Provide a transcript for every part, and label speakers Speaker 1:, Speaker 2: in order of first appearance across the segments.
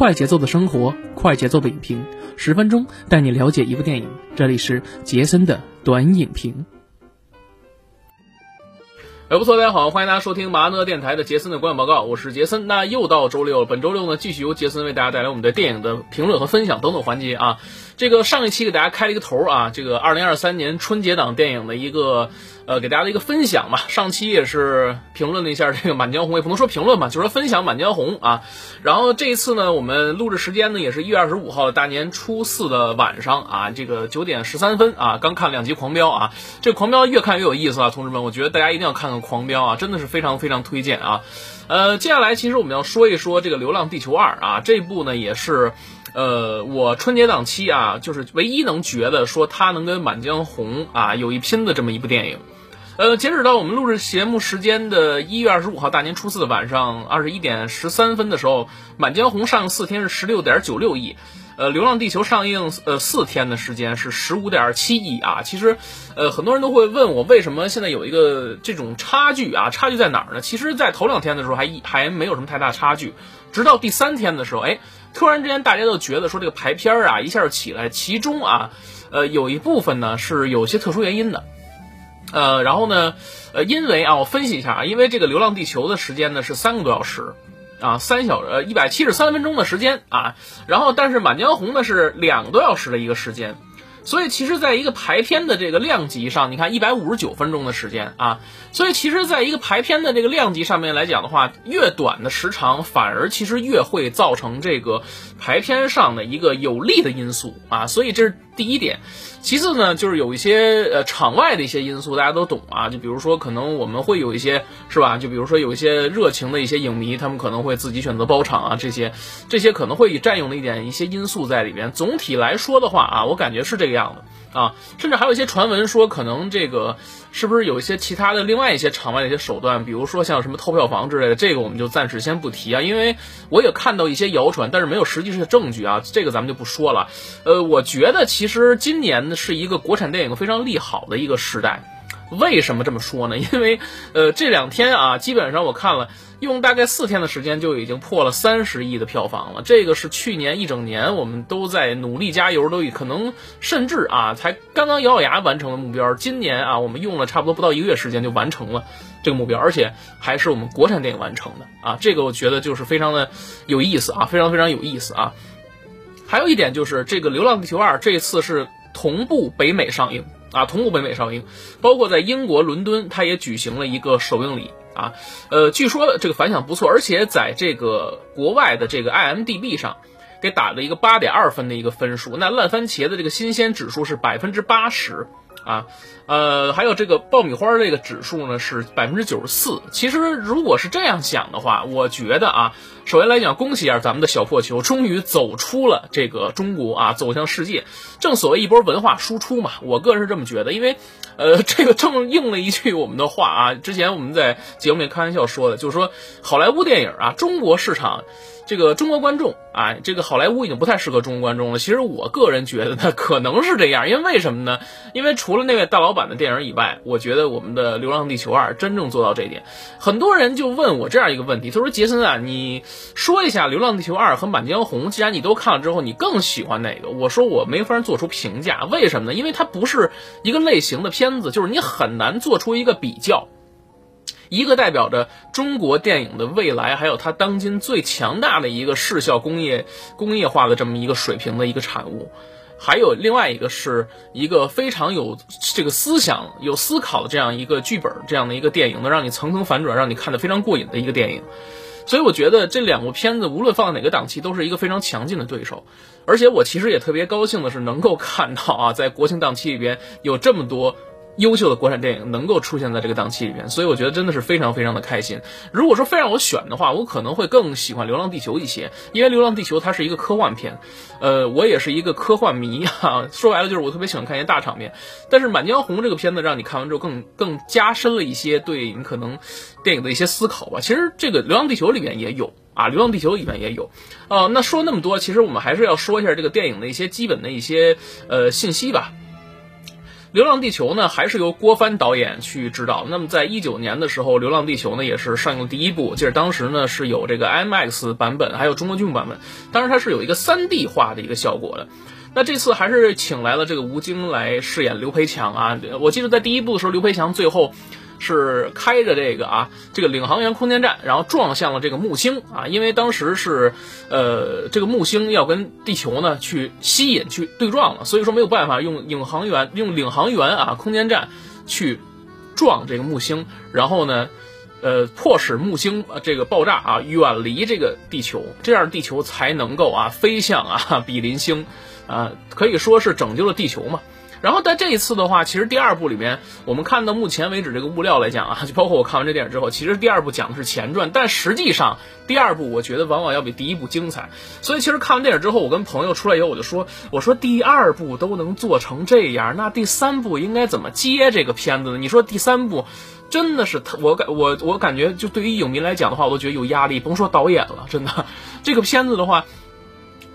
Speaker 1: 快节奏的生活，快节奏的影评，十分钟带你了解一部电影。这里是杰森的短影评。
Speaker 2: 哎，不错，大家好，欢迎大家收听麻呢电台的杰森的观影报告，我是杰森。那又到周六了，本周六呢，继续由杰森为大家带来我们的电影的评论和分享等等环节啊。这个上一期给大家开了一个头啊，这个二零二三年春节档电影的一个呃给大家的一个分享嘛。上期也是评论了一下这个《满江红》，也不能说评论吧，就是说分享《满江红》啊。然后这一次呢，我们录制时间呢也是一月二十五号的大年初四的晚上啊，这个九点十三分啊，刚看两集《狂飙》啊，这《狂飙》越看越有意思啊，同志们，我觉得大家一定要看看《狂飙》啊，真的是非常非常推荐啊。呃，接下来其实我们要说一说这个《流浪地球二》啊，这部呢也是。呃，我春节档期啊，就是唯一能觉得说它能跟《满江红》啊有一拼的这么一部电影。呃，截止到我们录制节目时间的一月二十五号大年初四晚上二十一点十三分的时候，《满江红》上映四天是十六点九六亿，呃，《流浪地球》上映呃四天的时间是十五点七亿啊。其实，呃，很多人都会问我为什么现在有一个这种差距啊？差距在哪儿呢？其实，在头两天的时候还一还没有什么太大差距，直到第三天的时候，哎。突然之间，大家都觉得说这个排片儿啊一下起来，其中啊，呃，有一部分呢是有些特殊原因的，呃，然后呢，呃，因为啊，我分析一下啊，因为这个《流浪地球》的时间呢是三个多小时，啊，三小呃一百七十三分钟的时间啊，然后但是《满江红》呢是两个多小时的一个时间。所以其实，在一个排片的这个量级上，你看一百五十九分钟的时间啊，所以其实，在一个排片的这个量级上面来讲的话，越短的时长，反而其实越会造成这个排片上的一个有利的因素啊，所以这是第一点。其次呢，就是有一些呃场外的一些因素，大家都懂啊，就比如说可能我们会有一些是吧？就比如说有一些热情的一些影迷，他们可能会自己选择包场啊，这些这些可能会占用的一点一些因素在里边。总体来说的话啊，我感觉是这个样子。啊，甚至还有一些传闻说，可能这个是不是有一些其他的另外一些场外的一些手段，比如说像什么偷票房之类的，这个我们就暂时先不提啊，因为我也看到一些谣传，但是没有实际的证据啊，这个咱们就不说了。呃，我觉得其实今年呢是一个国产电影非常利好的一个时代，为什么这么说呢？因为呃这两天啊，基本上我看了。用大概四天的时间就已经破了三十亿的票房了，这个是去年一整年我们都在努力加油，都可能甚至啊才刚刚咬咬牙完成了目标。今年啊，我们用了差不多不到一个月时间就完成了这个目标，而且还是我们国产电影完成的啊，这个我觉得就是非常的有意思啊，非常非常有意思啊。还有一点就是这个《流浪地球二》这次是同步北美上映啊，同步北美上映，包括在英国伦敦，它也举行了一个首映礼。啊，呃，据说这个反响不错，而且在这个国外的这个 IMDB 上，给打了一个八点二分的一个分数。那烂番茄的这个新鲜指数是百分之八十。啊，呃，还有这个爆米花这个指数呢是百分之九十四。其实如果是这样想的话，我觉得啊，首先来讲，恭喜一下咱们的小破球，终于走出了这个中国啊，走向世界。正所谓一波文化输出嘛，我个人是这么觉得。因为，呃，这个正应了一句我们的话啊，之前我们在节目里开玩笑说的，就是说好莱坞电影啊，中国市场。这个中国观众啊，这个好莱坞已经不太适合中国观众了。其实我个人觉得呢，可能是这样，因为为什么呢？因为除了那位大老板版的电影以外，我觉得我们的《流浪地球二》真正做到这一点。很多人就问我这样一个问题，他说：“杰森啊，你说一下《流浪地球二》和《满江红》，既然你都看了之后，你更喜欢哪个？”我说我没法做出评价，为什么呢？因为它不是一个类型的片子，就是你很难做出一个比较。一个代表着中国电影的未来，还有它当今最强大的一个视效工业工业化的这么一个水平的一个产物，还有另外一个是一个非常有这个思想、有思考的这样一个剧本，这样的一个电影，能让你层层反转，让你看得非常过瘾的一个电影。所以我觉得这两部片子无论放在哪个档期，都是一个非常强劲的对手。而且我其实也特别高兴的是，能够看到啊，在国庆档期里边有这么多。优秀的国产电影能够出现在这个档期里面，所以我觉得真的是非常非常的开心。如果说非让我选的话，我可能会更喜欢《流浪地球》一些，因为《流浪地球》它是一个科幻片，呃，我也是一个科幻迷哈。说白了就是我特别喜欢看一些大场面。但是《满江红》这个片子让你看完之后更更加深了一些对你可能电影的一些思考吧。其实这个《流浪地球》里面也有啊，《流浪地球》里面也有。呃，那说那么多，其实我们还是要说一下这个电影的一些基本的一些呃信息吧。流浪地球》呢，还是由郭帆导演去指导。那么，在一九年的时候，《流浪地球》呢也是上映第一部，就是当时呢是有这个 IMAX 版本，还有中国剧目版本，当时它是有一个 3D 化的一个效果的。那这次还是请来了这个吴京来饰演刘培强啊。我记得在第一部的时候，刘培强最后。是开着这个啊，这个领航员空间站，然后撞向了这个木星啊，因为当时是，呃，这个木星要跟地球呢去吸引去对撞了，所以说没有办法用领航员用领航员啊空间站去撞这个木星，然后呢，呃，迫使木星这个爆炸啊，远离这个地球，这样地球才能够啊飞向啊比邻星，啊，可以说是拯救了地球嘛。然后在这一次的话，其实第二部里面，我们看到目前为止这个物料来讲啊，就包括我看完这电影之后，其实第二部讲的是前传，但实际上第二部我觉得往往要比第一部精彩。所以其实看完电影之后，我跟朋友出来以后，我就说，我说第二部都能做成这样，那第三部应该怎么接这个片子呢？你说第三部真的是，我感我我感觉就对于影迷来讲的话，我都觉得有压力，甭说导演了，真的这个片子的话。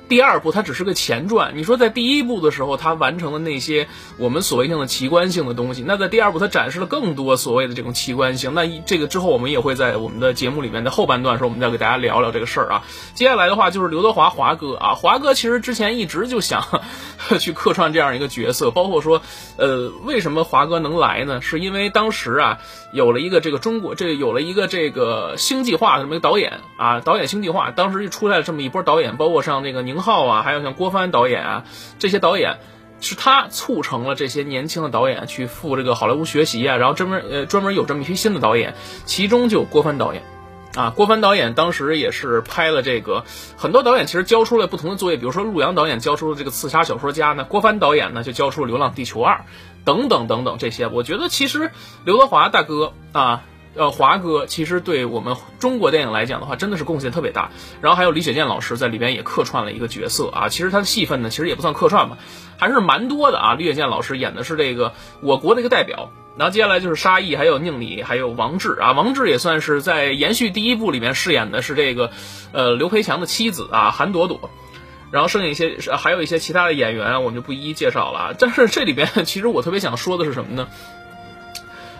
Speaker 2: 第二部它只是个前传，你说在第一部的时候，它完成了那些我们所谓性的奇观性的东西，那在第二部它展示了更多所谓的这种奇观性。那这个之后我们也会在我们的节目里面的后半段时候，我们再给大家聊聊这个事儿啊。接下来的话就是刘德华华哥啊，华哥其实之前一直就想去客串这样一个角色，包括说，呃，为什么华哥能来呢？是因为当时啊有了一个这个中国这有了一个这个星计划这么一个导演啊，导演星计划，当时就出来了这么一波导演，包括像那个宁。宁浩啊，还有像郭帆导演啊，这些导演是他促成了这些年轻的导演去赴这个好莱坞学习啊，然后专门呃专门有这么一批新的导演，其中就有郭帆导演啊。郭帆导演当时也是拍了这个，很多导演其实交出了不同的作业，比如说陆阳导演交出了这个《刺杀小说家》呢，郭帆导演呢就交出了《流浪地球二》等等等等这些。我觉得其实刘德华大哥啊。呃，华哥其实对我们中国电影来讲的话，真的是贡献特别大。然后还有李雪健老师在里边也客串了一个角色啊。其实他的戏份呢，其实也不算客串吧，还是蛮多的啊。李雪健老师演的是这个我国的一个代表。然后接下来就是沙溢，还有宁理，还有王志啊。王志也算是在延续第一部里面饰演的是这个，呃，刘培强的妻子啊，韩朵朵。然后剩下一些还有一些其他的演员，我们就不一一介绍了。但是这里边 其实我特别想说的是什么呢？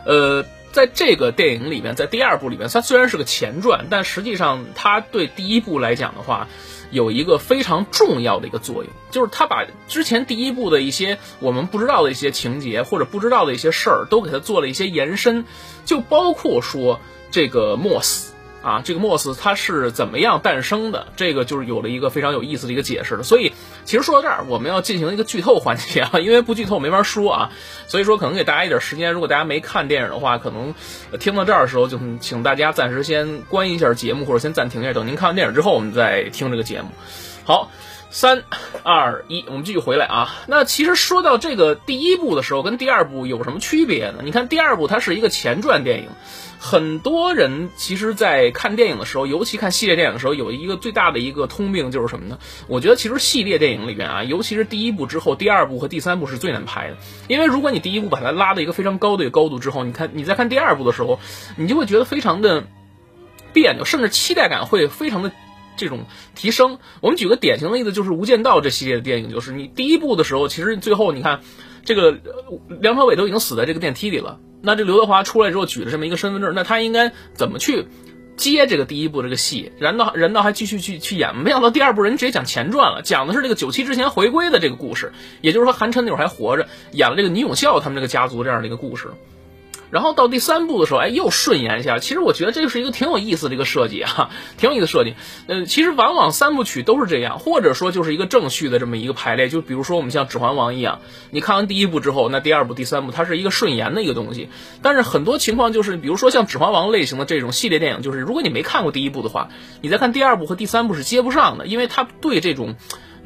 Speaker 2: 呃。在这个电影里面，在第二部里面，它虽然是个前传，但实际上它对第一部来讲的话，有一个非常重要的一个作用，就是它把之前第一部的一些我们不知道的一些情节或者不知道的一些事儿，都给它做了一些延伸，就包括说这个莫斯。啊，这个莫斯它是怎么样诞生的？这个就是有了一个非常有意思的一个解释了。所以，其实说到这儿，我们要进行一个剧透环节啊，因为不剧透没法说啊。所以说，可能给大家一点时间，如果大家没看电影的话，可能听到这儿的时候，就请大家暂时先关一下节目，或者先暂停一下，等您看完电影之后，我们再听这个节目。好，三二一，我们继续回来啊。那其实说到这个第一部的时候，跟第二部有什么区别呢？你看第二部它是一个前传电影。很多人其实，在看电影的时候，尤其看系列电影的时候，有一个最大的一个通病就是什么呢？我觉得其实系列电影里边啊，尤其是第一部之后，第二部和第三部是最难拍的。因为如果你第一部把它拉到一个非常高的高度之后，你看你在看第二部的时候，你就会觉得非常的别扭，甚至期待感会非常的这种提升。我们举个典型的例子，就是《无间道》这系列的电影，就是你第一部的时候，其实最后你看这个梁朝伟都已经死在这个电梯里了。那这刘德华出来之后举了这么一个身份证，那他应该怎么去接这个第一部这个戏？难道人道还继续去去演？没想到第二部人直接讲前传了，讲的是这个九七之前回归的这个故事，也就是说韩琛那会儿还活着，演了这个倪永孝他们这个家族这样的一个故事。然后到第三部的时候，哎，又顺延一下。其实我觉得这个是一个挺有意思的一个设计啊，挺有意思的设计。嗯，其实往往三部曲都是这样，或者说就是一个正序的这么一个排列。就比如说我们像《指环王》一样，你看完第一部之后，那第二部、第三部它是一个顺延的一个东西。但是很多情况就是，比如说像《指环王》类型的这种系列电影，就是如果你没看过第一部的话，你再看第二部和第三部是接不上的，因为它对这种。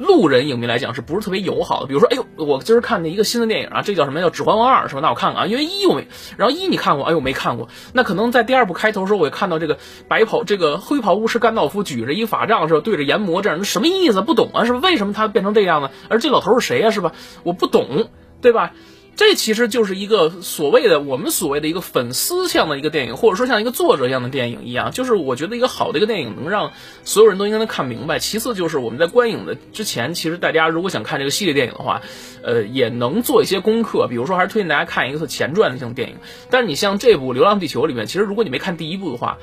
Speaker 2: 路人影迷来讲是不是特别友好的？比如说，哎呦，我今儿看的一个新的电影啊，这叫什么？叫《指环王二》是吧？那我看看啊，因为一我没，然后一你看过，哎呦没看过，那可能在第二部开头时候，我也看到这个白袍这个灰袍巫师甘道夫举着一法杖是吧？对着炎魔这样，那什么意思？不懂啊，是吧？为什么他变成这样呢？而这老头是谁呀？是吧？我不懂，对吧？这其实就是一个所谓的我们所谓的一个粉丝向的一个电影，或者说像一个作者一样的电影一样。就是我觉得一个好的一个电影能让所有人都应该能看明白。其次就是我们在观影的之前，其实大家如果想看这个系列电影的话，呃，也能做一些功课。比如说，还是推荐大家看一个前传性电影。但是你像这部《流浪地球》里面，其实如果你没看第一部的话，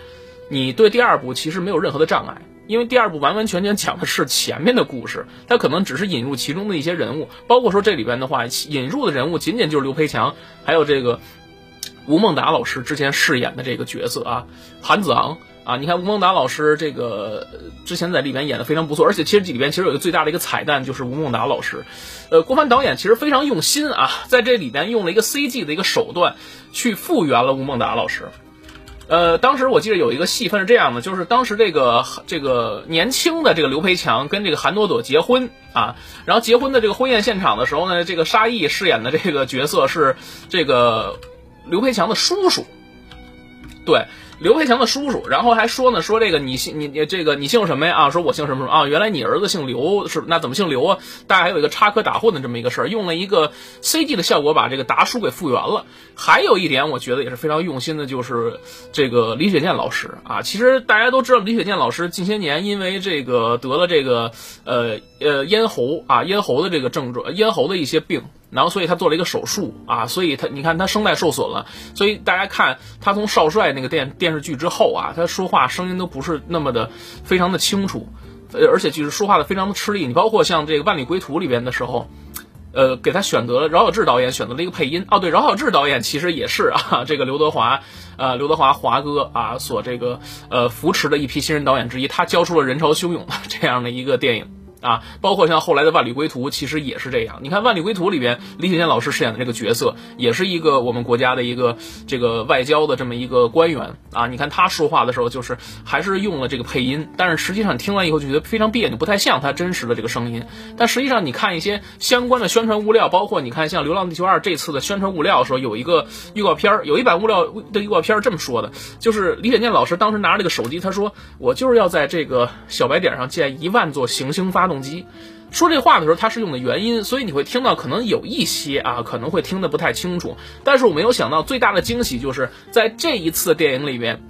Speaker 2: 你对第二部其实没有任何的障碍。因为第二部完完全全讲的是前面的故事，它可能只是引入其中的一些人物，包括说这里边的话，引入的人物仅仅就是刘培强，还有这个吴孟达老师之前饰演的这个角色啊，韩子昂啊，你看吴孟达老师这个之前在里边演的非常不错，而且其实这里边其实有一个最大的一个彩蛋，就是吴孟达老师，呃，郭帆导演其实非常用心啊，在这里边用了一个 CG 的一个手段去复原了吴孟达老师。呃，当时我记得有一个戏份是这样的，就是当时这个这个年轻的这个刘培强跟这个韩朵朵结婚啊，然后结婚的这个婚宴现场的时候呢，这个沙溢饰演的这个角色是这个刘培强的叔叔，对。刘培强的叔叔，然后还说呢，说这个你姓你你这个你姓什么呀？啊，说我姓什么什么啊？原来你儿子姓刘是？那怎么姓刘啊？大家还有一个插科打诨的这么一个事儿，用了一个 CG 的效果把这个达叔给复原了。还有一点，我觉得也是非常用心的，就是这个李雪健老师啊。其实大家都知道，李雪健老师近些年因为这个得了这个呃呃咽喉啊咽喉的这个症状，咽喉的一些病。然后，所以他做了一个手术啊，所以他你看他声带受损了，所以大家看他从少帅那个电电视剧之后啊，他说话声音都不是那么的非常的清楚，而且就是说话的非常的吃力。你包括像这个《万里归途》里边的时候，呃，给他选择了饶晓志导演选择了一个配音哦，对，饶晓志导演其实也是啊，这个刘德华，呃，刘德华华哥啊所这个呃扶持的一批新人导演之一，他教出了人潮汹涌的这样的一个电影。啊，包括像后来的《万里归途》，其实也是这样。你看《万里归途》里边，李雪健老师饰演的这个角色，也是一个我们国家的一个这个外交的这么一个官员啊。你看他说话的时候，就是还是用了这个配音，但是实际上听完以后就觉得非常别扭，不太像他真实的这个声音。但实际上，你看一些相关的宣传物料，包括你看像《流浪地球二》这次的宣传物料的时候，有一个预告片有一版物料的预告片这么说的，就是李雪健老师当时拿着这个手机，他说：“我就是要在这个小白点上建一万座行星发。”发动机说这话的时候，他是用的原因，所以你会听到可能有一些啊，可能会听得不太清楚。但是我没有想到，最大的惊喜就是在这一次电影里边，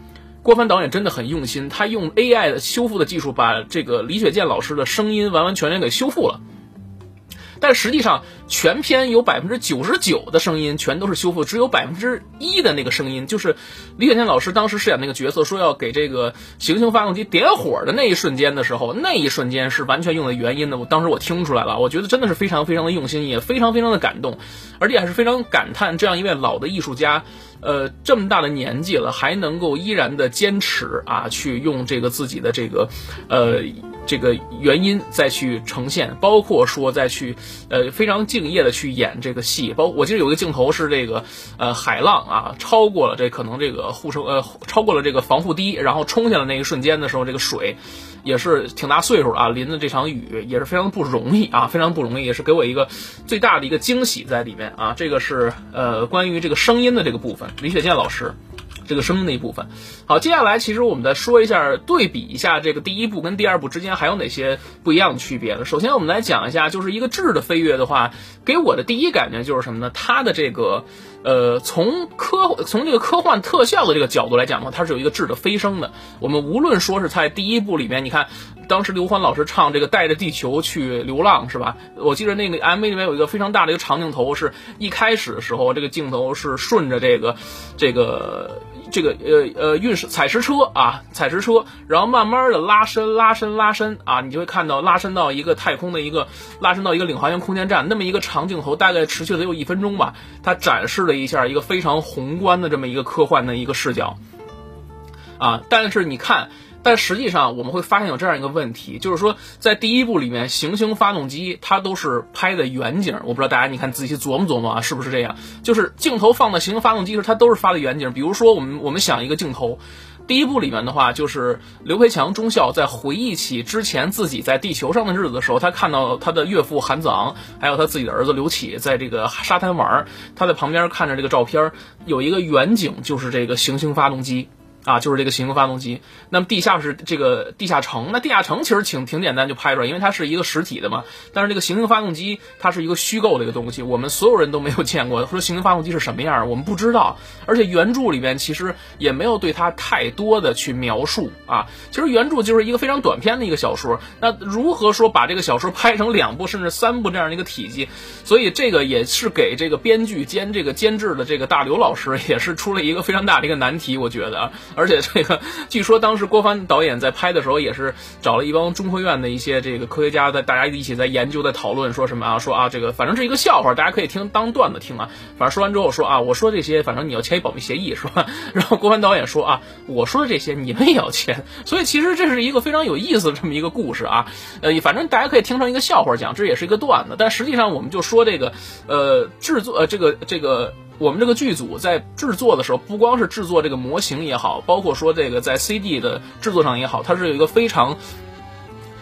Speaker 2: 郭帆导演真的很用心，他用 AI 的修复的技术，把这个李雪健老师的声音完完全全给修复了。但实际上，全片有百分之九十九的声音全都是修复，只有百分之一的那个声音，就是李雪健老师当时饰演那个角色说要给这个行星发动机点火的那一瞬间的时候，那一瞬间是完全用的原音的。我当时我听出来了，我觉得真的是非常非常的用心，也非常非常的感动，而且还是非常感叹这样一位老的艺术家。呃，这么大的年纪了，还能够依然的坚持啊，去用这个自己的这个，呃，这个原因再去呈现，包括说再去，呃，非常敬业的去演这个戏。包我记得有一个镜头是这个，呃，海浪啊，超过了这可能这个护城，呃，超过了这个防护堤，然后冲下来那一瞬间的时候，这个水。也是挺大岁数啊，淋的这场雨也是非常不容易啊，非常不容易，也是给我一个最大的一个惊喜在里面啊。这个是呃关于这个声音的这个部分，李雪健老师这个声音的一部分。好，接下来其实我们再说一下，对比一下这个第一部跟第二部之间还有哪些不一样的区别呢？首先我们来讲一下，就是一个质的飞跃的话，给我的第一感觉就是什么呢？它的这个。呃，从科从这个科幻特效的这个角度来讲的话，它是有一个质的飞升的。我们无论说是在第一部里面，你看当时刘欢老师唱这个带着地球去流浪，是吧？我记得那个 MV 里面有一个非常大的一个长镜头，是一开始的时候，这个镜头是顺着这个这个。这个呃呃运石采石车啊，采石车，然后慢慢的拉伸拉伸拉伸啊，你就会看到拉伸到一个太空的一个拉伸到一个领航员空间站，那么一个长镜头，大概持续了有一分钟吧，它展示了一下一个非常宏观的这么一个科幻的一个视角啊，但是你看。但实际上，我们会发现有这样一个问题，就是说，在第一部里面，行星发动机它都是拍的远景。我不知道大家，你看仔细琢磨琢磨啊，是不是这样？就是镜头放到行星发动机时，它都是发的远景。比如说，我们我们想一个镜头，第一部里面的话，就是刘培强中校在回忆起之前自己在地球上的日子的时候，他看到他的岳父韩子昂，还有他自己的儿子刘启在这个沙滩玩，他在旁边看着这个照片，有一个远景，就是这个行星发动机。啊，就是这个行星发动机。那么地下是这个地下城，那地下城其实挺挺简单就拍出来，因为它是一个实体的嘛。但是这个行星发动机它是一个虚构的一个东西，我们所有人都没有见过。说行星发动机是什么样，我们不知道。而且原著里边其实也没有对它太多的去描述啊。其实原著就是一个非常短篇的一个小说。那如何说把这个小说拍成两部甚至三部这样的一个体积？所以这个也是给这个编剧兼这个监制的这个大刘老师也是出了一个非常大的一个难题，我觉得。而且这个，据说当时郭帆导演在拍的时候，也是找了一帮中科院的一些这个科学家，在大家一起在研究、在讨论，说什么啊？说啊，这个反正是一个笑话，大家可以听当段子听啊。反正说完之后说啊，我说这些，反正你要签保密协议是吧？然后郭帆导演说啊，我说的这些你们也要签。所以其实这是一个非常有意思的这么一个故事啊。呃，反正大家可以听成一个笑话讲，这也是一个段子。但实际上我们就说这个，呃，制作呃这个这个。我们这个剧组在制作的时候，不光是制作这个模型也好，包括说这个在 CD 的制作上也好，它是有一个非常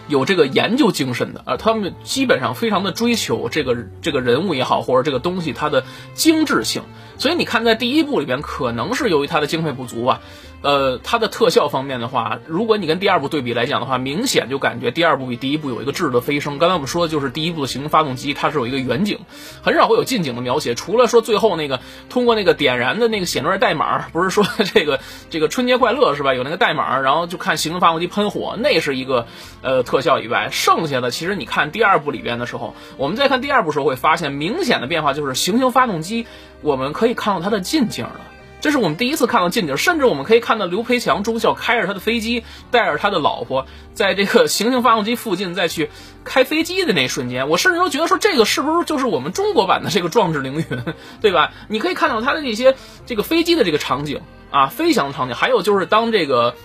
Speaker 2: 有这个研究精神的啊。他们基本上非常的追求这个这个人物也好，或者这个东西它的精致性。所以你看，在第一部里边，可能是由于它的经费不足吧。呃，它的特效方面的话，如果你跟第二部对比来讲的话，明显就感觉第二部比第一部有一个质的飞升。刚才我们说的就是第一部的行星发动机，它是有一个远景，很少会有近景的描写。除了说最后那个通过那个点燃的那个写出来代码，不是说这个这个春节快乐是吧？有那个代码，然后就看行星发动机喷火，那是一个呃特效以外，剩下的其实你看第二部里边的时候，我们再看第二部时候会发现明显的变化，就是行星发动机我们可以看到它的近景了。这是我们第一次看到近景，甚至我们可以看到刘培强中校开着他的飞机，带着他的老婆，在这个行星发动机附近再去开飞机的那一瞬间，我甚至都觉得说这个是不是就是我们中国版的这个壮志凌云，对吧？你可以看到他的那些这个飞机的这个场景啊，飞翔的场景，还有就是当这个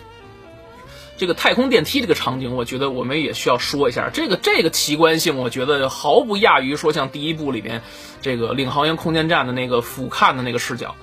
Speaker 2: 这个太空电梯这个场景，我觉得我们也需要说一下，这个这个奇观性，我觉得毫不亚于说像第一部里边这个领航员空间站的那个俯瞰的那个视角。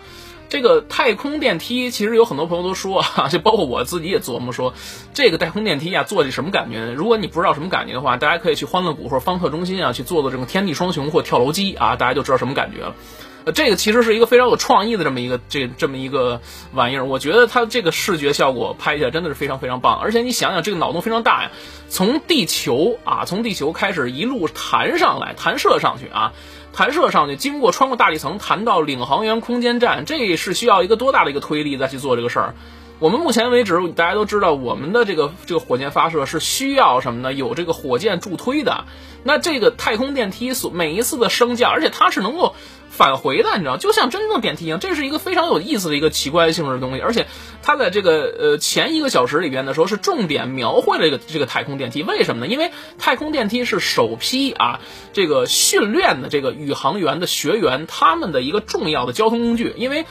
Speaker 2: 这个太空电梯其实有很多朋友都说啊，就包括我自己也琢磨说，这个太空电梯啊，坐起什么感觉呢？如果你不知道什么感觉的话，大家可以去欢乐谷或者方特中心啊去坐坐这种天地双雄或跳楼机啊，大家就知道什么感觉了。呃，这个其实是一个非常有创意的这么一个这这么一个玩意儿，我觉得它这个视觉效果拍起来真的是非常非常棒。而且你想想，这个脑洞非常大呀，从地球啊，从地球开始一路弹上来，弹射上去啊。弹射上去，经过穿过大气层，弹到领航员空间站，这是需要一个多大的一个推力再去做这个事儿？我们目前为止，大家都知道，我们的这个这个火箭发射是需要什么呢？有这个火箭助推的。那这个太空电梯所每一次的升降，而且它是能够。返回的，你知道，就像真正电梯一样，这是一个非常有意思的一个奇怪性质的东西。而且，它在这个呃前一个小时里边的时候，是重点描绘了这个这个太空电梯。为什么呢？因为太空电梯是首批啊这个训练的这个宇航员的学员他们的一个重要的交通工具。因为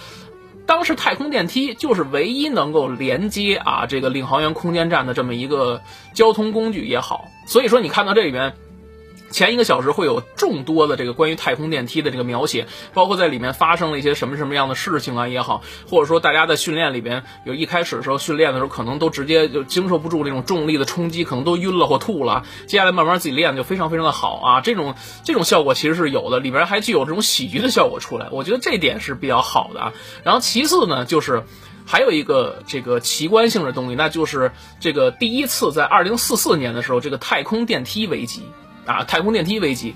Speaker 2: 当时太空电梯就是唯一能够连接啊这个领航员空间站的这么一个交通工具也好。所以说，你看到这里边。前一个小时会有众多的这个关于太空电梯的这个描写，包括在里面发生了一些什么什么样的事情啊也好，或者说大家在训练里边有一开始的时候训练的时候可能都直接就经受不住这种重力的冲击，可能都晕了或吐了。接下来慢慢自己练就非常非常的好啊，这种这种效果其实是有的，里边还具有这种喜剧的效果出来，我觉得这点是比较好的啊。然后其次呢，就是还有一个这个奇观性的东西，那就是这个第一次在二零四四年的时候，这个太空电梯危机。啊，太空电梯危机，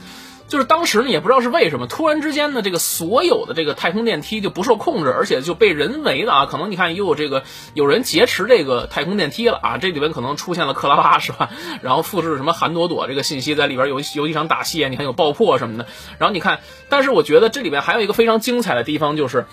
Speaker 2: 就是当时呢也不知道是为什么，突然之间呢，这个所有的这个太空电梯就不受控制，而且就被人为的啊，可能你看又有这个有人劫持这个太空电梯了啊，这里边可能出现了克拉拉是吧？然后复制什么韩朵朵这个信息在里边有有一场打戏，你看有爆破什么的。然后你看，但是我觉得这里边还有一个非常精彩的地方就是。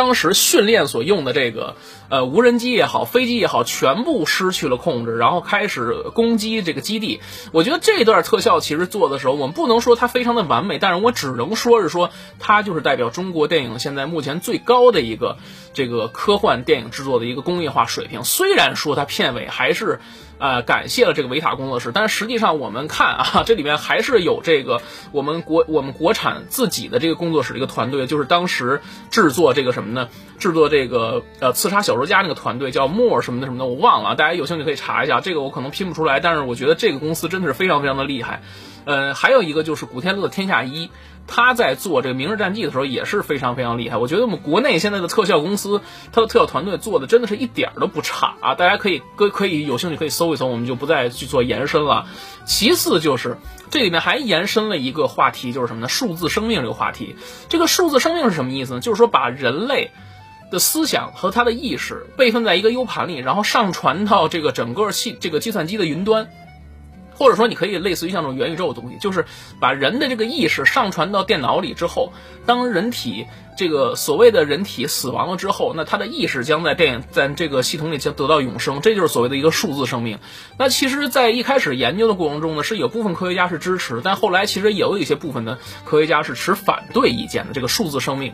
Speaker 2: 当时训练所用的这个呃无人机也好，飞机也好，全部失去了控制，然后开始攻击这个基地。我觉得这段特效其实做的时候，我们不能说它非常的完美，但是我只能说是说它就是代表中国电影现在目前最高的一个这个科幻电影制作的一个工业化水平。虽然说它片尾还是。啊，感谢了这个维塔工作室，但是实际上我们看啊，这里面还是有这个我们国我们国产自己的这个工作室的一个团队，就是当时制作这个什么呢？制作这个呃刺杀小说家那个团队叫莫什么的什么的，我忘了，大家有兴趣可以查一下，这个我可能拼不出来，但是我觉得这个公司真的是非常非常的厉害。呃，还有一个就是古天乐的天下一。他在做这个《明日战记》的时候也是非常非常厉害。我觉得我们国内现在的特效公司，它的特效团队做的真的是一点儿都不差啊！大家可以可可以有兴趣可以搜一搜，我们就不再去做延伸了。其次就是这里面还延伸了一个话题，就是什么呢？数字生命这个话题。这个数字生命是什么意思呢？就是说把人类的思想和他的意识备份在一个 U 盘里，然后上传到这个整个系这个计算机的云端。或者说，你可以类似于像这种元宇宙的东西，就是把人的这个意识上传到电脑里之后，当人体这个所谓的人体死亡了之后，那他的意识将在电影在这个系统里将得到永生，这就是所谓的一个数字生命。那其实，在一开始研究的过程中呢，是有部分科学家是支持，但后来其实也有一些部分的科学家是持反对意见的。这个数字生命。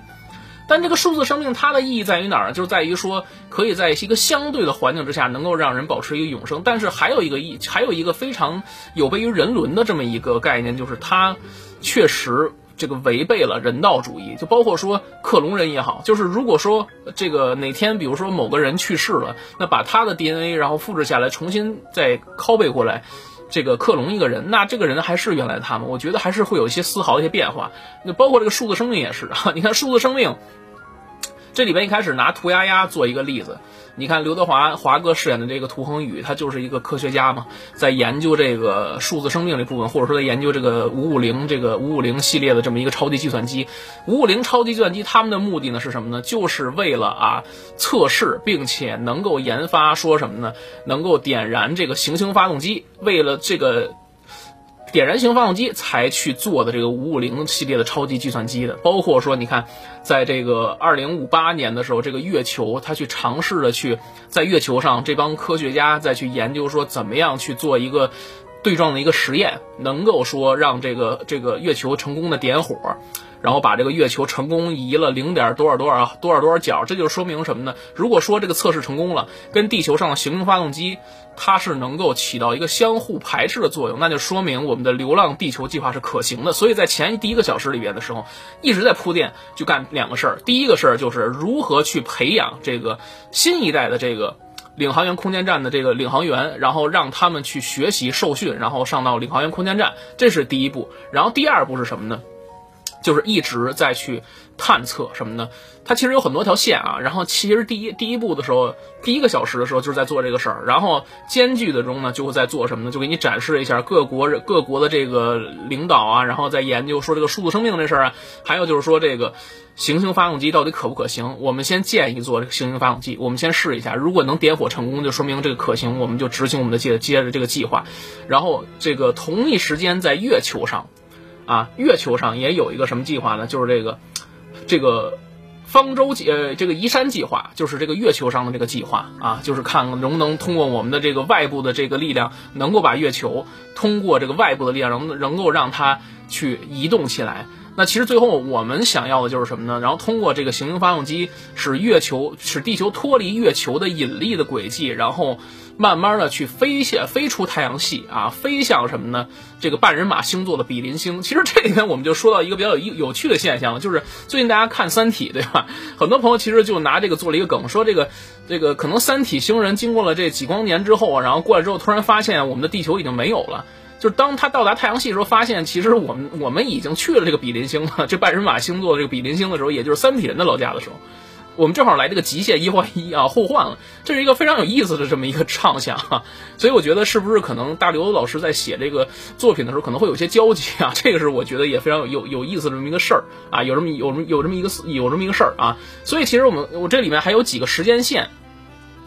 Speaker 2: 但这个数字生命它的意义在于哪儿？就是在于说，可以在一个相对的环境之下，能够让人保持一个永生。但是还有一个意，还有一个非常有悖于人伦的这么一个概念，就是它确实这个违背了人道主义。就包括说克隆人也好，就是如果说这个哪天，比如说某个人去世了，那把他的 DNA 然后复制下来，重新再拷贝过来，这个克隆一个人，那这个人还是原来的他吗？我觉得还是会有一些丝毫的一些变化。那包括这个数字生命也是啊，你看数字生命。这里边一开始拿涂鸦鸦做一个例子，你看刘德华华哥饰演的这个涂恒宇，他就是一个科学家嘛，在研究这个数字生命这部分，或者说在研究这个五五零这个五五零系列的这么一个超级计算机。五五零超级计算机他们的目的呢是什么呢？就是为了啊测试，并且能够研发说什么呢？能够点燃这个行星发动机，为了这个。点燃型发动机才去做的这个五五零系列的超级计算机的，包括说你看，在这个二零五八年的时候，这个月球它去尝试的去在月球上，这帮科学家再去研究说怎么样去做一个对撞的一个实验，能够说让这个这个月球成功的点火。然后把这个月球成功移了零点多少多少多少多少角，这就说明什么呢？如果说这个测试成功了，跟地球上的行星发动机它是能够起到一个相互排斥的作用，那就说明我们的流浪地球计划是可行的。所以在前第一个小时里边的时候，一直在铺垫，就干两个事儿。第一个事儿就是如何去培养这个新一代的这个领航员空间站的这个领航员，然后让他们去学习受训，然后上到领航员空间站，这是第一步。然后第二步是什么呢？就是一直在去探测什么呢？它其实有很多条线啊。然后其实第一第一步的时候，第一个小时的时候就是在做这个事儿。然后艰巨的中呢，就会在做什么呢？就给你展示一下各国各国的这个领导啊，然后在研究说这个数字生命这事儿啊。还有就是说这个行星发动机到底可不可行？我们先建议做这个行星发动机，我们先试一下。如果能点火成功，就说明这个可行，我们就执行我们的接接着这个计划。然后这个同一时间在月球上。啊，月球上也有一个什么计划呢？就是这个，这个方舟计，呃，这个移山计划，就是这个月球上的这个计划啊，就是看能不能通过我们的这个外部的这个力量，能够把月球通过这个外部的力量，能能够让它去移动起来。那其实最后我们想要的就是什么呢？然后通过这个行星发动机，使月球使地球脱离月球的引力的轨迹，然后慢慢的去飞向飞出太阳系啊，飞向什么呢？这个半人马星座的比邻星。其实这里面我们就说到一个比较有有趣的现象，就是最近大家看《三体》，对吧？很多朋友其实就拿这个做了一个梗，说这个这个可能三体星人经过了这几光年之后，然后过来之后突然发现我们的地球已经没有了。就是当他到达太阳系的时候，发现其实我们我们已经去了这个比邻星了。这半人马星座的这个比邻星的时候，也就是三体人的老家的时候，我们正好来这个极限一换一啊，互换了。这是一个非常有意思的这么一个畅想哈。所以我觉得是不是可能大刘老师在写这个作品的时候，可能会有些交集啊？这个是我觉得也非常有有意思这么一个事儿啊，有这么有有这么一个有这么一个事儿啊。所以其实我们我这里面还有几个时间线。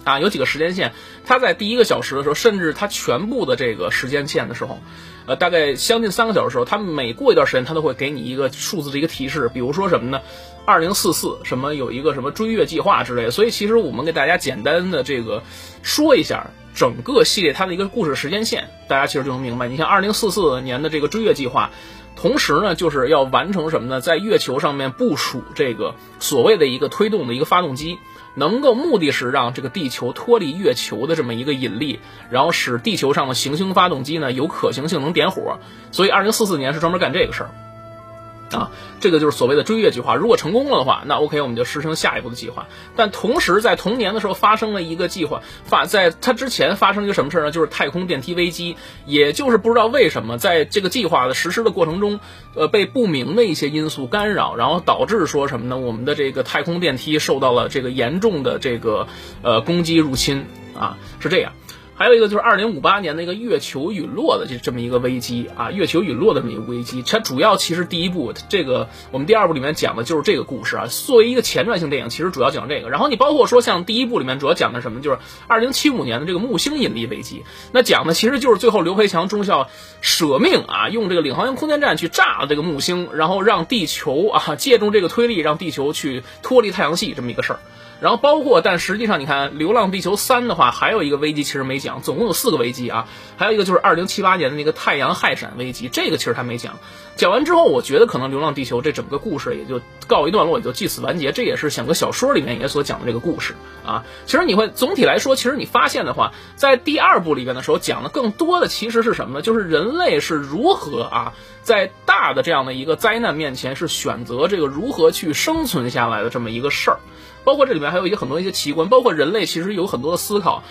Speaker 2: 啊，有几个时间线，它在第一个小时的时候，甚至它全部的这个时间线的时候，呃，大概将近三个小时的时候，它每过一段时间，它都会给你一个数字的一个提示，比如说什么呢？二零四四什么有一个什么追月计划之类的。所以其实我们给大家简单的这个说一下整个系列它的一个故事时间线，大家其实就能明白。你像二零四四年的这个追月计划，同时呢，就是要完成什么呢？在月球上面部署这个所谓的一个推动的一个发动机。能够目的是让这个地球脱离月球的这么一个引力，然后使地球上的行星发动机呢有可行性能点火，所以二零四四年是专门干这个事儿。啊，这个就是所谓的追月计划。如果成功了的话，那 OK，我们就实行下一步的计划。但同时在同年的时候发生了一个计划，发在它之前发生一个什么事呢？就是太空电梯危机，也就是不知道为什么在这个计划的实施的过程中，呃，被不明的一些因素干扰，然后导致说什么呢？我们的这个太空电梯受到了这个严重的这个呃攻击入侵啊，是这样。还有一个就是二零五八年那个月球陨落的这这么一个危机啊，月球陨落的这么一个危机，它主要其实第一部这个我们第二部里面讲的就是这个故事啊，作为一个前传性电影，其实主要讲这个。然后你包括说像第一部里面主要讲的什么，就是二零七五年的这个木星引力危机，那讲的其实就是最后刘培强中校舍命啊，用这个领航员空间站去炸了这个木星，然后让地球啊借助这个推力让地球去脱离太阳系这么一个事儿。然后包括，但实际上你看《流浪地球三》的话，还有一个危机其实没讲，总共有四个危机啊，还有一个就是二零七八年的那个太阳氦闪危机，这个其实他没讲。讲完之后，我觉得可能《流浪地球》这整个故事也就告一段落，也就即此完结。这也是整个小说里面也所讲的这个故事啊。其实你会总体来说，其实你发现的话，在第二部里边的时候讲的更多的其实是什么呢？就是人类是如何啊，在大的这样的一个灾难面前，是选择这个如何去生存下来的这么一个事儿。包括这里面还有一些很多一些奇观，包括人类其实有很多的思考。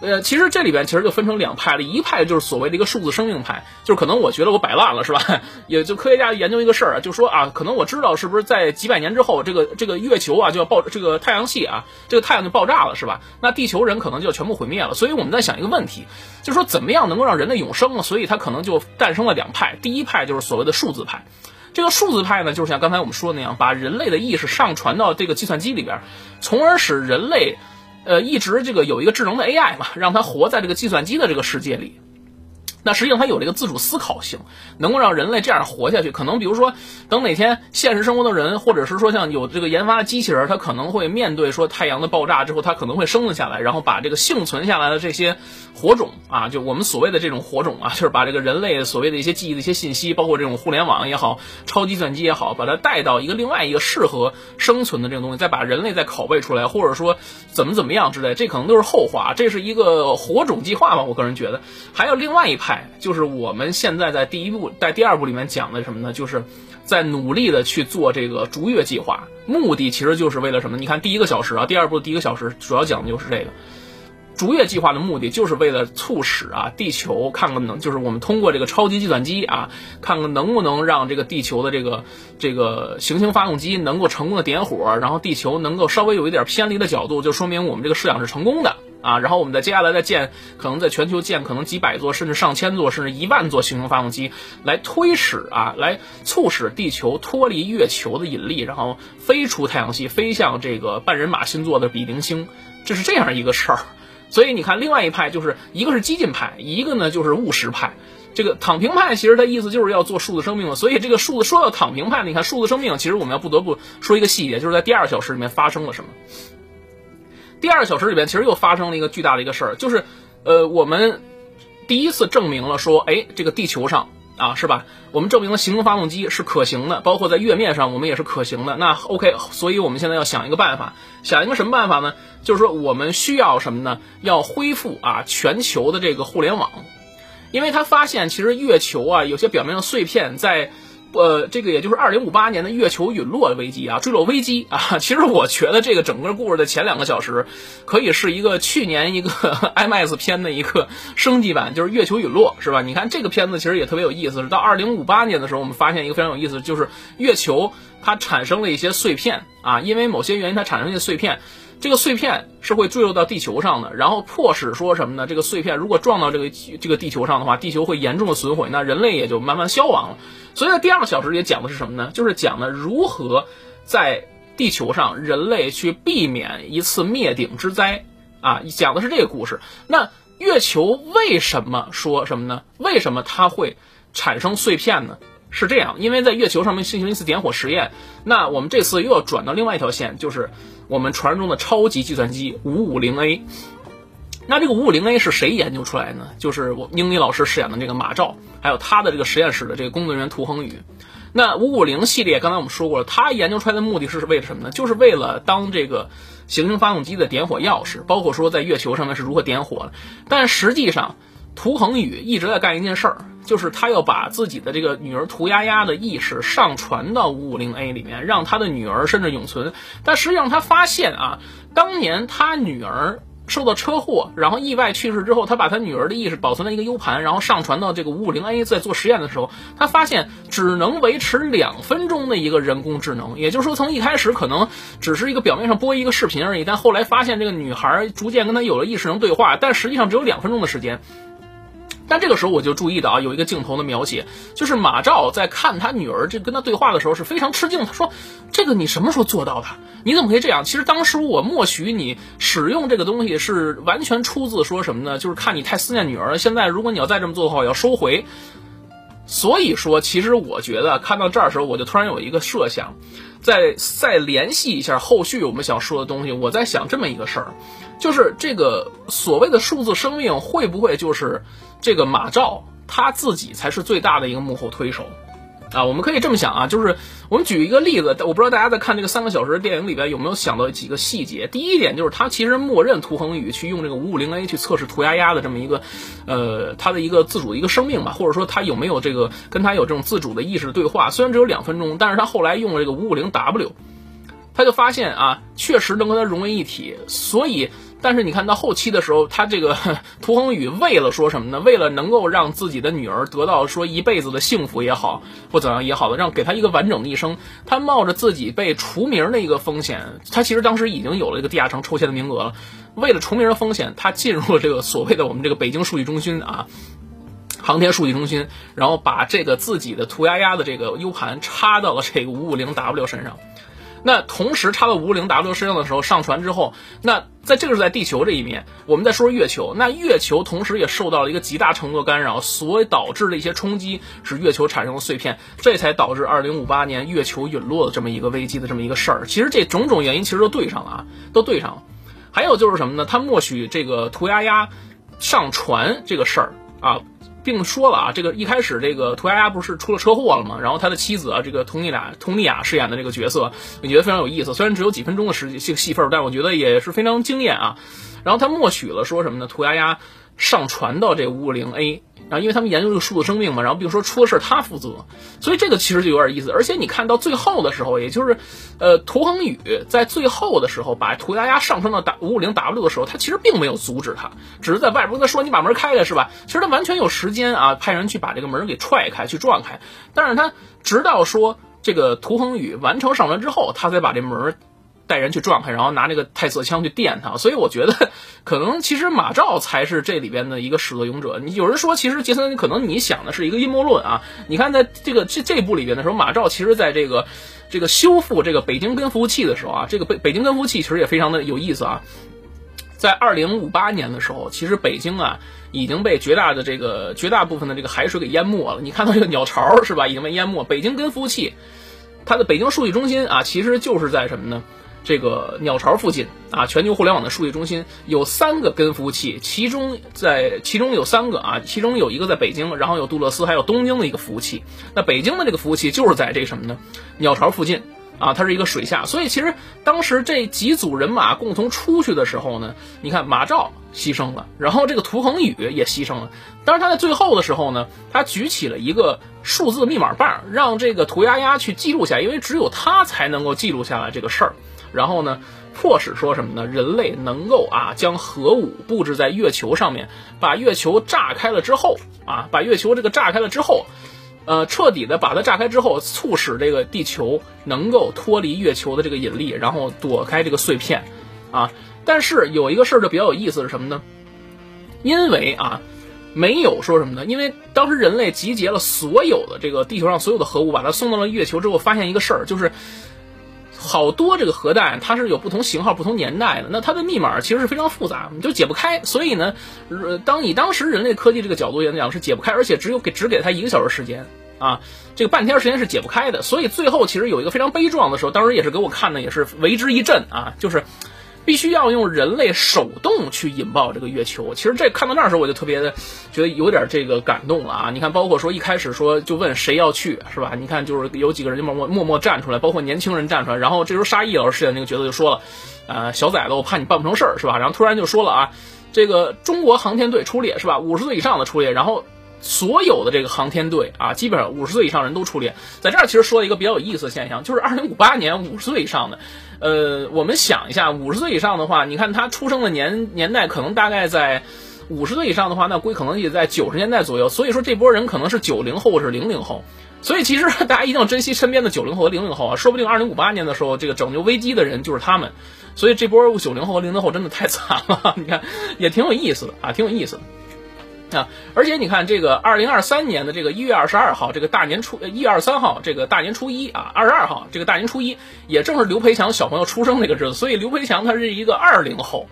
Speaker 2: 呃，其实这里边其实就分成两派了，一派就是所谓的一个数字生命派，就是可能我觉得我摆烂了，是吧？也就科学家研究一个事儿啊，就说啊，可能我知道是不是在几百年之后，这个这个月球啊就要爆，这个太阳系啊，这个太阳就爆炸了，是吧？那地球人可能就要全部毁灭了。所以我们在想一个问题，就说怎么样能够让人类永生呢？所以它可能就诞生了两派，第一派就是所谓的数字派。这个数字派呢，就是像刚才我们说的那样，把人类的意识上传到这个计算机里边，从而使人类，呃，一直这个有一个智能的 AI 嘛，让它活在这个计算机的这个世界里。那实际上它有这个自主思考性，能够让人类这样活下去。可能比如说，等哪天现实生活的人，或者是说像有这个研发的机器人，它可能会面对说太阳的爆炸之后，它可能会生存下来，然后把这个幸存下来的这些火种啊，就我们所谓的这种火种啊，就是把这个人类所谓的一些记忆的一些信息，包括这种互联网也好，超计算机也好，把它带到一个另外一个适合生存的这种东西，再把人类再拷贝出来，或者说怎么怎么样之类，这可能都是后话。这是一个火种计划吧，我个人觉得。还有另外一派。就是我们现在在第一部、在第二部里面讲的什么呢？就是在努力的去做这个逐月计划，目的其实就是为了什么？你看第一个小时啊，第二部第一个小时主要讲的就是这个逐月计划的目的，就是为了促使啊地球看看能，就是我们通过这个超级计算机啊，看看能不能让这个地球的这个这个行星发动机能够成功的点火，然后地球能够稍微有一点偏离的角度，就说明我们这个试想是成功的。啊，然后我们在接下来再建，可能在全球建可能几百座，甚至上千座，甚至一万座行星发动机，来推使啊，来促使地球脱离月球的引力，然后飞出太阳系，飞向这个半人马星座的比邻星，这是这样一个事儿。所以你看，另外一派就是一个是激进派，一个呢就是务实派。这个躺平派其实它意思就是要做数字生命了。所以这个数字说到躺平派，你看数字生命，其实我们要不得不说一个细节，就是在第二小时里面发生了什么。第二小时里边，其实又发生了一个巨大的一个事儿，就是，呃，我们第一次证明了说，哎，这个地球上啊，是吧？我们证明了行星发动机是可行的，包括在月面上我们也是可行的。那 OK，所以我们现在要想一个办法，想一个什么办法呢？就是说我们需要什么呢？要恢复啊全球的这个互联网，因为他发现其实月球啊有些表面的碎片在。呃，这个也就是二零五八年的月球陨落危机啊，坠落危机啊。其实我觉得这个整个故事的前两个小时，可以是一个去年一个 IMAX 片的一个升级版，就是月球陨落，是吧？你看这个片子其实也特别有意思。是到二零五八年的时候，我们发现一个非常有意思，就是月球它产生了一些碎片啊，因为某些原因它产生一些碎片。这个碎片是会坠落到地球上的，然后迫使说什么呢？这个碎片如果撞到这个这个地球上的话，地球会严重的损毁，那人类也就慢慢消亡了。所以在第二个小时也讲的是什么呢？就是讲的如何在地球上人类去避免一次灭顶之灾啊，讲的是这个故事。那月球为什么说什么呢？为什么它会产生碎片呢？是这样，因为在月球上面进行一次点火实验，那我们这次又要转到另外一条线，就是我们传说中的超级计算机五五零 A。那这个五五零 A 是谁研究出来呢？就是我英尼老师饰演的这个马兆，还有他的这个实验室的这个工作人员涂恒宇。那五五零系列，刚才我们说过了，他研究出来的目的是为了什么呢？就是为了当这个行星发动机的点火钥匙，包括说在月球上面是如何点火的。但实际上，涂恒宇一直在干一件事儿，就是他要把自己的这个女儿涂丫丫的意识上传到五五零 A 里面，让他的女儿甚至永存。但实际上他发现啊，当年他女儿。受到车祸，然后意外去世之后，他把他女儿的意识保存在一个 U 盘，然后上传到这个五五零 A，在做实验的时候，他发现只能维持两分钟的一个人工智能，也就是说，从一开始可能只是一个表面上播一个视频而已，但后来发现这个女孩逐渐跟他有了意识，能对话，但实际上只有两分钟的时间。但这个时候我就注意到啊，有一个镜头的描写，就是马照在看他女儿这跟他对话的时候是非常吃惊。他说：“这个你什么时候做到的？你怎么可以这样？”其实当时我默许你使用这个东西是完全出自说什么呢？就是看你太思念女儿了。现在如果你要再这么做的话，我要收回。所以说，其实我觉得看到这儿的时候，我就突然有一个设想，再再联系一下后续我们想说的东西。我在想这么一个事儿，就是这个所谓的数字生命会不会就是？这个马照他自己才是最大的一个幕后推手，啊，我们可以这么想啊，就是我们举一个例子，我不知道大家在看这个三个小时的电影里边有没有想到几个细节。第一点就是他其实默认涂恒宇去用这个五五零 A 去测试涂鸦鸦的这么一个，呃，他的一个自主的一个生命吧，或者说他有没有这个跟他有这种自主的意识对话。虽然只有两分钟，但是他后来用了这个五五零 W，他就发现啊，确实能跟他融为一体，所以。但是你看到后期的时候，他这个 涂恒宇为了说什么呢？为了能够让自己的女儿得到说一辈子的幸福也好，或怎样也好的，让给他一个完整的一生，他冒着自己被除名的一个风险，他其实当时已经有了一个地下城抽签的名额了。为了除名的风险，他进入了这个所谓的我们这个北京数据中心啊，航天数据中心，然后把这个自己的涂鸦鸦的这个 U 盘插到了这个五五零 W 身上。那同时插到五五零 W 身上的时候，上传之后，那在这个是在地球这一面，我们再说月球，那月球同时也受到了一个极大程度的干扰，所导致的一些冲击，使月球产生了碎片，这才导致二零五八年月球陨落的这么一个危机的这么一个事儿。其实这种种原因其实都对上了啊，都对上了。还有就是什么呢？他默许这个涂鸦鸦上传这个事儿啊。并说了啊，这个一开始这个涂鸦鸦不是出了车祸了吗？然后他的妻子啊，这个佟丽娅佟丽娅饰演的这个角色，我觉得非常有意思。虽然只有几分钟的时戏戏份，但我觉得也是非常惊艳啊。然后他默许了说什么呢？涂鸦鸦上传到这五五零 A。然后，因为他们研究这个数字生命嘛，然后比如说出了事他负责，所以这个其实就有点意思。而且你看到最后的时候，也就是，呃，涂恒宇在最后的时候把涂鸦鸦上升到打五五零 W 的时候，他其实并没有阻止他，只是在外边跟他说：“你把门开开，是吧？”其实他完全有时间啊，派人去把这个门给踹开，去撞开。但是他直到说这个涂恒宇完成上传之后，他才把这门。带人去撞开，然后拿那个太色枪去电他，所以我觉得可能其实马照才是这里边的一个始作俑者。你有人说，其实杰森可能你想的是一个阴谋论啊。你看，在这个这这部里边的时候，马照其实在这个这个修复这个北京根服务器的时候啊，这个北北京根服务器其实也非常的有意思啊。在二零五八年的时候，其实北京啊已经被绝大的这个绝大部分的这个海水给淹没了。你看到这个鸟巢是吧，已经被淹没。北京根服务器，它的北京数据中心啊，其实就是在什么呢？这个鸟巢附近啊，全球互联网的数据中心有三个根服务器，其中在其中有三个啊，其中有一个在北京，然后有杜勒斯，还有东京的一个服务器。那北京的这个服务器就是在这什么呢？鸟巢附近啊，它是一个水下，所以其实当时这几组人马共同出去的时候呢，你看马照牺牲了，然后这个涂恒宇也牺牲了。当然他在最后的时候呢，他举起了一个数字密码棒，让这个涂丫丫去记录下，因为只有他才能够记录下来这个事儿。然后呢，迫使说什么呢？人类能够啊，将核武布置在月球上面，把月球炸开了之后啊，把月球这个炸开了之后，呃，彻底的把它炸开之后，促使这个地球能够脱离月球的这个引力，然后躲开这个碎片，啊。但是有一个事儿就比较有意思是什么呢？因为啊，没有说什么呢？因为当时人类集结了所有的这个地球上所有的核武，把它送到了月球之后，发现一个事儿，就是。好多这个核弹，它是有不同型号、不同年代的，那它的密码其实是非常复杂，你就解不开。所以呢，当你当时人类科技这个角度来讲是解不开，而且只有给只给他一个小时时间啊，这个半天时间是解不开的。所以最后其实有一个非常悲壮的时候，当时也是给我看的，也是为之一振啊，就是。必须要用人类手动去引爆这个月球。其实这看到那儿时候，我就特别的觉得有点这个感动了啊！你看，包括说一开始说就问谁要去，是吧？你看，就是有几个人就默默默默站出来，包括年轻人站出来。然后这时候沙溢老师饰演那个角色就说了：“呃，小崽子，我怕你办不成事儿，是吧？”然后突然就说了啊，这个中国航天队出列是吧？五十岁以上的出列，然后所有的这个航天队啊，基本上五十岁以上人都出列。在这儿其实说了一个比较有意思的现象，就是二零五八年五十岁以上的，呃，我们想一下，五十岁以上的话，你看他出生的年年代可能大概在。五十岁以上的话，那归可能也在九十年代左右，所以说这波人可能是九零后或是零零后，所以其实 大家一定要珍惜身边的九零后和零零后啊，说不定二零五八年的时候，这个拯救危机的人就是他们，所以这波九零后和零零后真的太惨了，你看也挺有意思的啊，挺有意思的。啊，而且你看这个二零二三年的这个一月二十二号，这个大年初一月二十三号，这个大年初一啊，二十二号这个大年初一，也正是刘培强小朋友出生那个日子，所以刘培强他是一个二零后。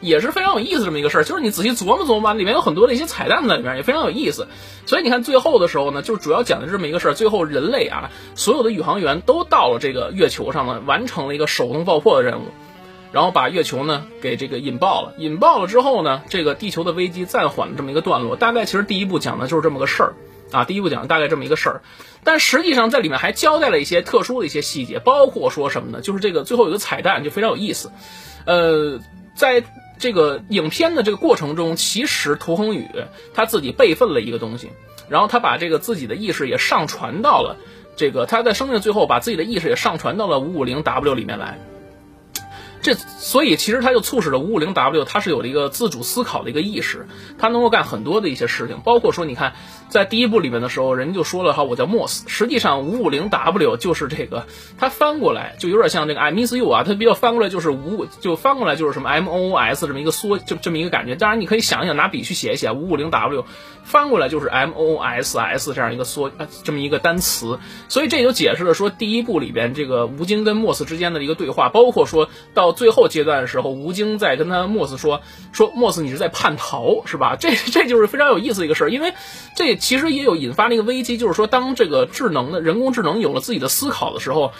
Speaker 2: 也是非常有意思这么一个事儿，就是你仔细琢磨琢磨，里面有很多的一些彩蛋在里面，也非常有意思。所以你看最后的时候呢，就主要讲的这么一个事儿。最后人类啊，所有的宇航员都到了这个月球上呢，完成了一个手动爆破的任务，然后把月球呢给这个引爆了。引爆了之后呢，这个地球的危机暂缓了这么一个段落。大概其实第一部讲的就是这么个事儿啊，第一部讲大概这么一个事儿。但实际上在里面还交代了一些特殊的一些细节，包括说什么呢？就是这个最后有个彩蛋就非常有意思，呃，在。这个影片的这个过程中，其实涂恒宇他自己备份了一个东西，然后他把这个自己的意识也上传到了这个他在生命最后把自己的意识也上传到了五五零 W 里面来。这所以其实它就促使了五五零 W，它是有了一个自主思考的一个意识，它能够干很多的一些事情，包括说你看在第一部里面的时候，人家就说了哈，我叫 Moss，实际上五五零 W 就是这个，它翻过来就有点像这个 I miss you 啊，它比较翻过来就是五，就翻过来就是什么 M O S 这么一个缩，就这么一个感觉。当然你可以想一想，拿笔去写一写五五零 W。翻过来就是 M O S S 这样一个缩这么一个单词，所以这就解释了说第一部里边这个吴京跟莫斯之间的一个对话，包括说到到最后阶段的时候，吴京在跟他莫斯说说莫斯你是在叛逃是吧？这这就是非常有意思的一个事儿，因为这其实也有引发了一个危机，就是说当这个智能的人工智能有了自己的思考的时候。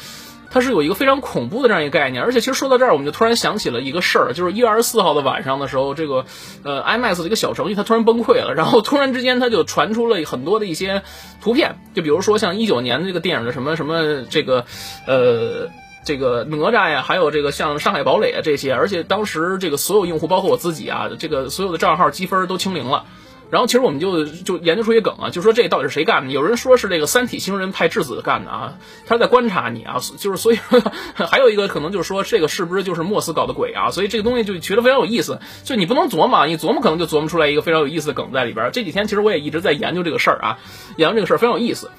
Speaker 2: 它是有一个非常恐怖的这样一个概念，而且其实说到这儿，我们就突然想起了一个事儿，就是一月二十四号的晚上的时候，这个呃 IMAX 的一个小程序它突然崩溃了，然后突然之间它就传出了很多的一些图片，就比如说像一九年的这个电影的什么什么这个呃这个哪吒呀，还有这个像上海堡垒啊这些，而且当时这个所有用户，包括我自己啊，这个所有的账号积分都清零了。然后其实我们就就研究出一个梗啊，就说这到底是谁干的？有人说是这个三体星人派质子干的啊，他在观察你啊，就是所以 还有一个可能就是说这个是不是就是莫斯搞的鬼啊？所以这个东西就觉得非常有意思，就你不能琢磨，你琢磨可能就琢磨出来一个非常有意思的梗在里边。这几天其实我也一直在研究这个事儿啊，研究这个事儿非常有意思。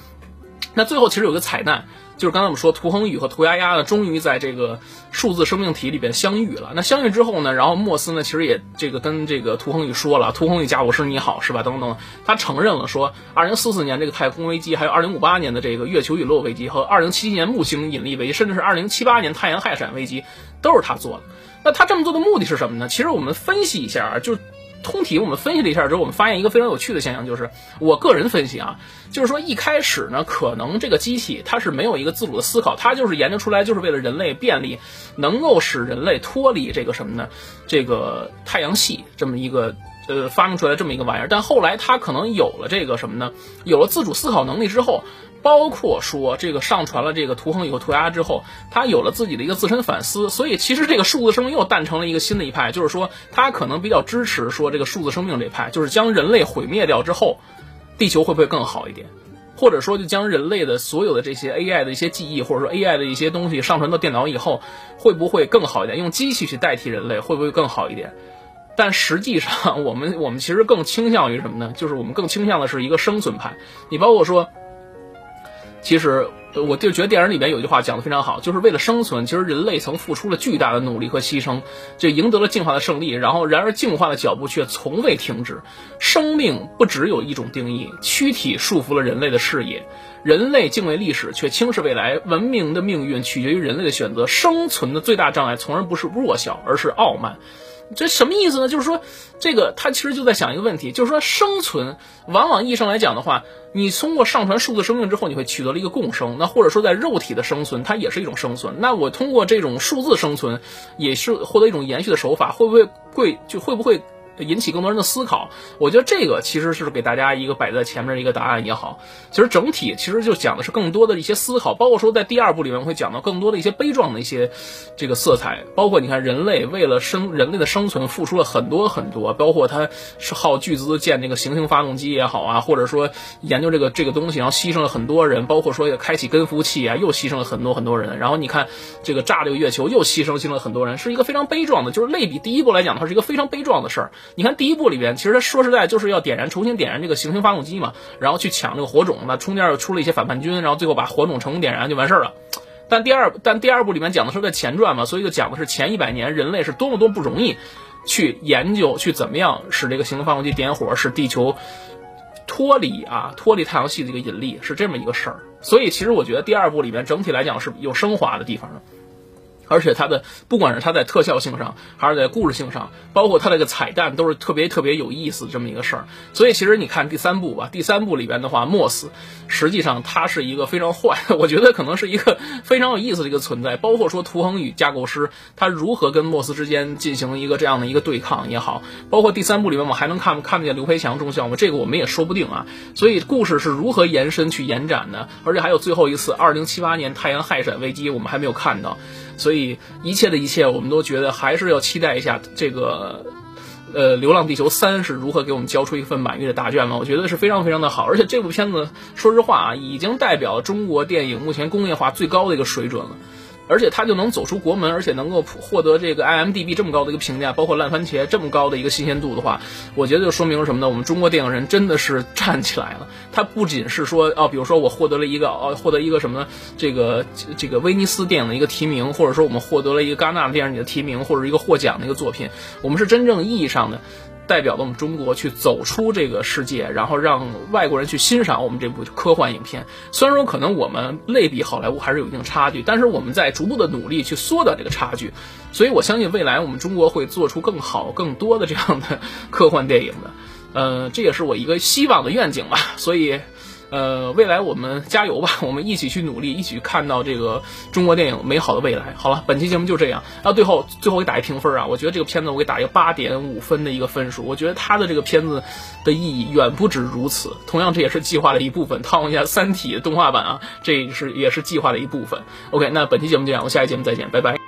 Speaker 2: 那最后其实有个彩蛋。就是刚才我们说，涂恒宇和涂丫丫呢，终于在这个数字生命体里边相遇了。那相遇之后呢，然后莫斯呢，其实也这个跟这个涂恒宇说了，涂恒宇家我是你好，是吧？等等，他承认了说，二零四四年这个太空危机，还有二零五八年的这个月球陨落危机和二零七七年木星引力危机，甚至是二零七八年太阳氦闪危机，都是他做的。那他这么做的目的是什么呢？其实我们分析一下啊，就。通体我们分析了一下之后，我们发现一个非常有趣的现象，就是我个人分析啊，就是说一开始呢，可能这个机器它是没有一个自主的思考，它就是研究出来就是为了人类便利，能够使人类脱离这个什么呢？这个太阳系这么一个呃发明出来这么一个玩意儿。但后来它可能有了这个什么呢？有了自主思考能力之后。包括说这个上传了这个图恒以后涂鸦之后，他有了自己的一个自身反思，所以其实这个数字生命又诞成了一个新的一派，就是说他可能比较支持说这个数字生命这派，就是将人类毁灭掉之后，地球会不会更好一点？或者说就将人类的所有的这些 AI 的一些记忆，或者说 AI 的一些东西上传到电脑以后，会不会更好一点？用机器去代替人类会不会更好一点？但实际上，我们我们其实更倾向于什么呢？就是我们更倾向的是一个生存派。你包括说。其实，我就觉得电影里面有一句话讲的非常好，就是为了生存，其实人类曾付出了巨大的努力和牺牲，就赢得了进化的胜利。然后，然而进化的脚步却从未停止。生命不只有一种定义，躯体束缚了人类的视野，人类敬畏历史却轻视未来。文明的命运取决于人类的选择，生存的最大障碍从而不是弱小，而是傲慢。这什么意思呢？就是说，这个他其实就在想一个问题，就是说生存，往往意义上来讲的话，你通过上传数字生命之后，你会取得了一个共生，那或者说在肉体的生存，它也是一种生存。那我通过这种数字生存，也是获得一种延续的手法，会不会会就会不会引起更多人的思考。我觉得这个其实是给大家一个摆在前面的一个答案也好。其实整体其实就讲的是更多的一些思考，包括说在第二部里面会讲到更多的一些悲壮的一些这个色彩，包括你看人类为了生人类的生存付出了很多很多，包括他是耗巨资建这个行星发动机也好啊，或者说研究这个这个东西，然后牺牲了很多人，包括说也开启根服务器啊，又牺牲了很多很多人。然后你看这个炸这个月球又牺牲牺牲了很多人，是一个非常悲壮的，就是类比第一部来讲，它是一个非常悲壮的事儿。你看第一部里边，其实他说实在就是要点燃重新点燃这个行星发动机嘛，然后去抢这个火种，那中间又出了一些反叛军，然后最后把火种成功点燃就完事儿了。但第二但第二部里面讲的是个前传嘛，所以就讲的是前一百年人类是多么多不容易去研究去怎么样使这个行星发动机点火，使地球脱离啊脱离太阳系的一个引力，是这么一个事儿。所以其实我觉得第二部里面整体来讲是有升华的地方的。而且它的不管是它在特效性上，还是在故事性上，包括它这个彩蛋，都是特别特别有意思这么一个事儿。所以其实你看第三部吧，第三部里边的话，莫斯实际上他是一个非常坏，我觉得可能是一个非常有意思的一个存在。包括说图恒宇架构师他如何跟莫斯之间进行一个这样的一个对抗也好，包括第三部里面我还能看看得见刘培强中校吗？这个我们也说不定啊。所以故事是如何延伸去延展的，而且还有最后一次二零七八年太阳氦闪危机，我们还没有看到。所以一切的一切，我们都觉得还是要期待一下这个，呃，《流浪地球三》是如何给我们交出一份满意的答卷嘛？我觉得是非常非常的好，而且这部片子，说实话啊，已经代表中国电影目前工业化最高的一个水准了。而且他就能走出国门，而且能够获得这个 IMDB 这么高的一个评价，包括烂番茄这么高的一个新鲜度的话，我觉得就说明什么呢？我们中国电影人真的是站起来了。他不仅是说哦，比如说我获得了一个哦，获得一个什么这个这个威尼斯电影的一个提名，或者说我们获得了一个戛纳电影节的提名，或者一个获奖的一个作品，我们是真正意义上的。代表了我们中国去走出这个世界，然后让外国人去欣赏我们这部科幻影片。虽然说可能我们类比好莱坞还是有一定差距，但是我们在逐步的努力去缩短这个差距。所以我相信未来我们中国会做出更好、更多的这样的科幻电影的。呃，这也是我一个希望的愿景吧。所以。呃，未来我们加油吧，我们一起去努力，一起看到这个中国电影美好的未来。好了，本期节目就这样。那最后，最后给打一评分啊，我觉得这个片子我给打一个八点五分的一个分数。我觉得它的这个片子的意义远不止如此。同样，这也是计划的一部分。套用一下《三体》动画版啊，这是也是计划的一部分。OK，那本期节目就这样，我下期节目再见，拜拜。